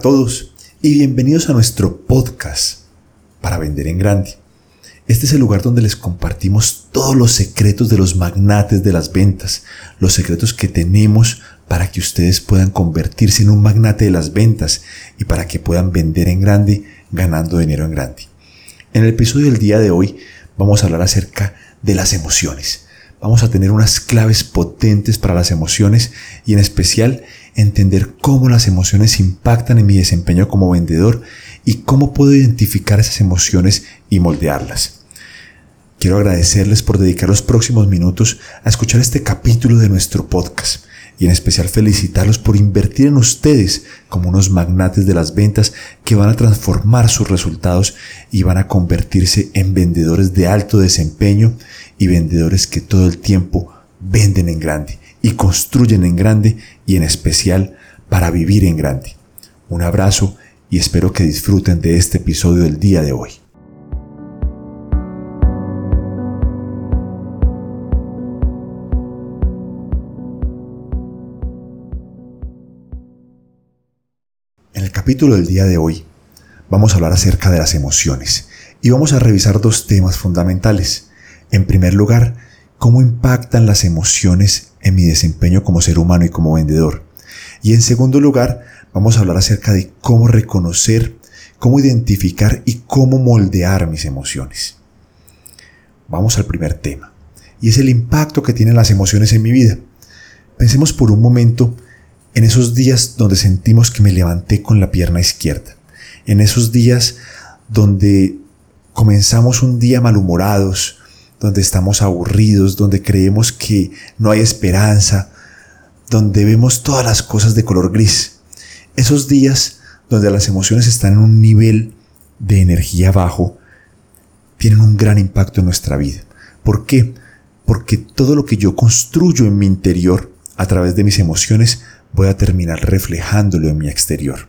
todos y bienvenidos a nuestro podcast para vender en grande. Este es el lugar donde les compartimos todos los secretos de los magnates de las ventas, los secretos que tenemos para que ustedes puedan convertirse en un magnate de las ventas y para que puedan vender en grande ganando dinero en grande. En el episodio del día de hoy vamos a hablar acerca de las emociones. Vamos a tener unas claves potentes para las emociones y en especial entender cómo las emociones impactan en mi desempeño como vendedor y cómo puedo identificar esas emociones y moldearlas. Quiero agradecerles por dedicar los próximos minutos a escuchar este capítulo de nuestro podcast y en especial felicitarlos por invertir en ustedes como unos magnates de las ventas que van a transformar sus resultados y van a convertirse en vendedores de alto desempeño y vendedores que todo el tiempo venden en grande y construyen en grande y en especial para vivir en grande. Un abrazo y espero que disfruten de este episodio del día de hoy. En el capítulo del día de hoy vamos a hablar acerca de las emociones y vamos a revisar dos temas fundamentales. En primer lugar, cómo impactan las emociones en mi desempeño como ser humano y como vendedor. Y en segundo lugar, vamos a hablar acerca de cómo reconocer, cómo identificar y cómo moldear mis emociones. Vamos al primer tema, y es el impacto que tienen las emociones en mi vida. Pensemos por un momento en esos días donde sentimos que me levanté con la pierna izquierda, en esos días donde comenzamos un día malhumorados, donde estamos aburridos, donde creemos que no hay esperanza, donde vemos todas las cosas de color gris. Esos días donde las emociones están en un nivel de energía bajo, tienen un gran impacto en nuestra vida. ¿Por qué? Porque todo lo que yo construyo en mi interior a través de mis emociones voy a terminar reflejándolo en mi exterior.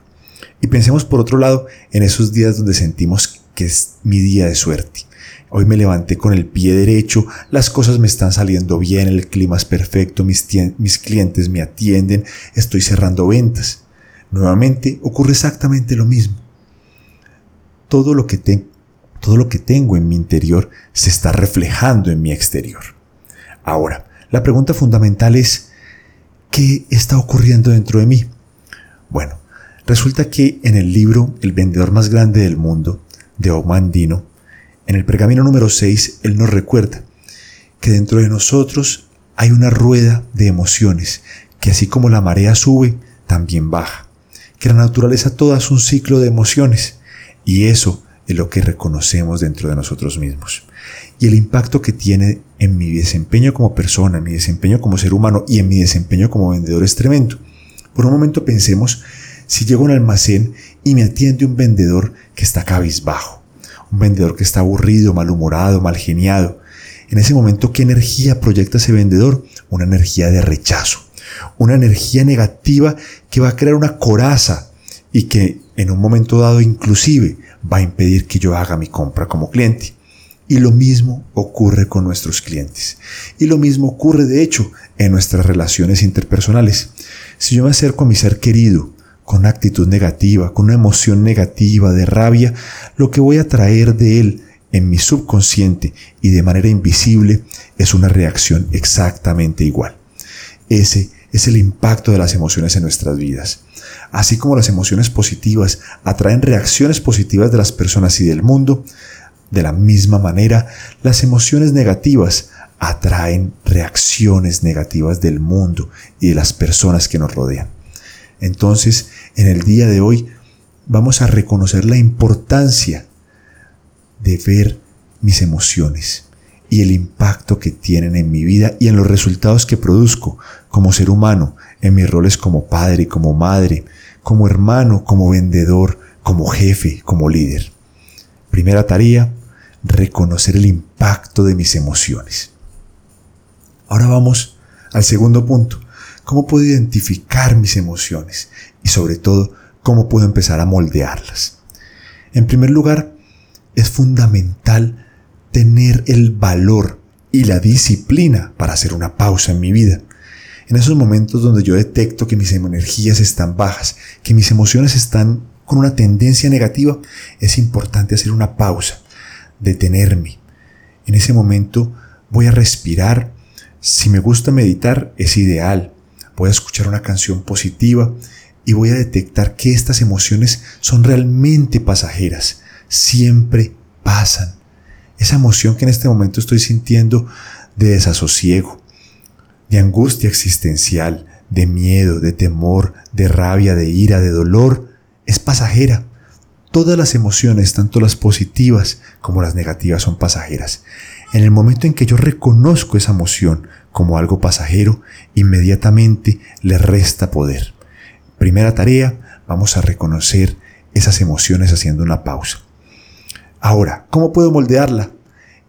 Y pensemos por otro lado en esos días donde sentimos que es mi día de suerte. Hoy me levanté con el pie derecho, las cosas me están saliendo bien, el clima es perfecto, mis, mis clientes me atienden, estoy cerrando ventas. Nuevamente ocurre exactamente lo mismo. Todo lo, que todo lo que tengo en mi interior se está reflejando en mi exterior. Ahora, la pregunta fundamental es, ¿qué está ocurriendo dentro de mí? Bueno, resulta que en el libro El vendedor más grande del mundo, de Omandino, en el pergamino número 6, Él nos recuerda que dentro de nosotros hay una rueda de emociones, que así como la marea sube, también baja, que la naturaleza toda es un ciclo de emociones, y eso es lo que reconocemos dentro de nosotros mismos. Y el impacto que tiene en mi desempeño como persona, en mi desempeño como ser humano y en mi desempeño como vendedor es tremendo. Por un momento pensemos si llego a un almacén y me atiende un vendedor que está cabizbajo un vendedor que está aburrido, malhumorado, mal geniado. En ese momento, ¿qué energía proyecta ese vendedor? Una energía de rechazo, una energía negativa que va a crear una coraza y que en un momento dado inclusive va a impedir que yo haga mi compra como cliente. Y lo mismo ocurre con nuestros clientes. Y lo mismo ocurre, de hecho, en nuestras relaciones interpersonales. Si yo me acerco a mi ser querido con una actitud negativa, con una emoción negativa, de rabia, lo que voy a traer de él en mi subconsciente y de manera invisible es una reacción exactamente igual. Ese es el impacto de las emociones en nuestras vidas. Así como las emociones positivas atraen reacciones positivas de las personas y del mundo, de la misma manera, las emociones negativas atraen reacciones negativas del mundo y de las personas que nos rodean. Entonces, en el día de hoy, vamos a reconocer la importancia de ver mis emociones y el impacto que tienen en mi vida y en los resultados que produzco como ser humano, en mis roles como padre, como madre, como hermano, como vendedor, como jefe, como líder. Primera tarea, reconocer el impacto de mis emociones. Ahora vamos al segundo punto, cómo puedo identificar mis emociones y sobre todo cómo puedo empezar a moldearlas. En primer lugar, es fundamental tener el valor y la disciplina para hacer una pausa en mi vida. En esos momentos donde yo detecto que mis energías están bajas, que mis emociones están con una tendencia negativa, es importante hacer una pausa, detenerme. En ese momento voy a respirar. Si me gusta meditar, es ideal. Voy a escuchar una canción positiva y voy a detectar que estas emociones son realmente pasajeras. Siempre pasan. Esa emoción que en este momento estoy sintiendo de desasosiego, de angustia existencial, de miedo, de temor, de rabia, de ira, de dolor, es pasajera. Todas las emociones, tanto las positivas como las negativas, son pasajeras. En el momento en que yo reconozco esa emoción como algo pasajero, inmediatamente le resta poder. Primera tarea, vamos a reconocer esas emociones haciendo una pausa. Ahora, ¿cómo puedo moldearla?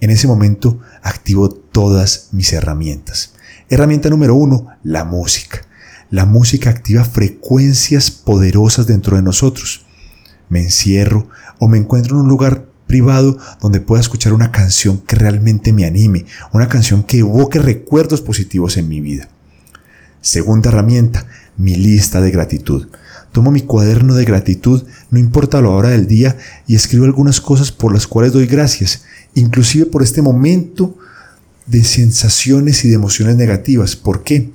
En ese momento activo todas mis herramientas. Herramienta número uno, la música. La música activa frecuencias poderosas dentro de nosotros. Me encierro o me encuentro en un lugar privado donde pueda escuchar una canción que realmente me anime, una canción que evoque recuerdos positivos en mi vida. Segunda herramienta, mi lista de gratitud. Tomo mi cuaderno de gratitud, no importa la hora del día, y escribo algunas cosas por las cuales doy gracias, inclusive por este momento de sensaciones y de emociones negativas. ¿Por qué?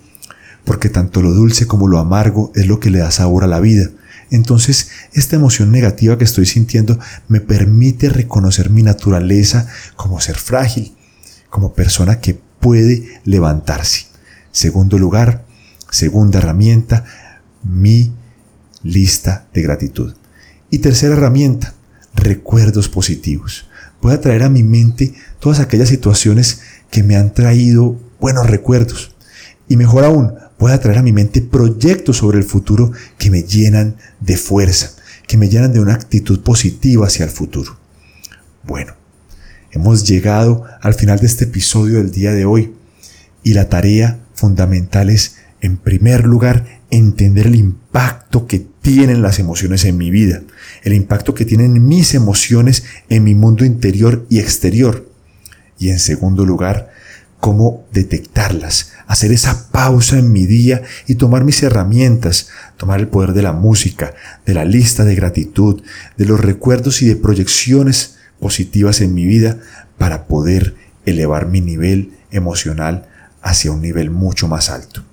Porque tanto lo dulce como lo amargo es lo que le da sabor a la vida. Entonces, esta emoción negativa que estoy sintiendo me permite reconocer mi naturaleza como ser frágil, como persona que puede levantarse. Segundo lugar, segunda herramienta, mi lista de gratitud. Y tercera herramienta, recuerdos positivos. Voy a traer a mi mente todas aquellas situaciones que me han traído buenos recuerdos. Y mejor aún, voy a traer a mi mente proyectos sobre el futuro que me llenan de fuerza, que me llenan de una actitud positiva hacia el futuro. Bueno, hemos llegado al final de este episodio del día de hoy y la tarea fundamental es, en primer lugar, entender el impacto que tienen las emociones en mi vida, el impacto que tienen mis emociones en mi mundo interior y exterior. Y en segundo lugar, cómo detectarlas, hacer esa pausa en mi día y tomar mis herramientas, tomar el poder de la música, de la lista de gratitud, de los recuerdos y de proyecciones positivas en mi vida para poder elevar mi nivel emocional hacia un nivel mucho más alto.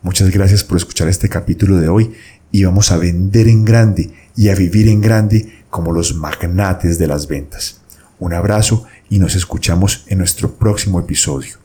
Muchas gracias por escuchar este capítulo de hoy y vamos a vender en grande y a vivir en grande como los magnates de las ventas. Un abrazo y nos escuchamos en nuestro próximo episodio.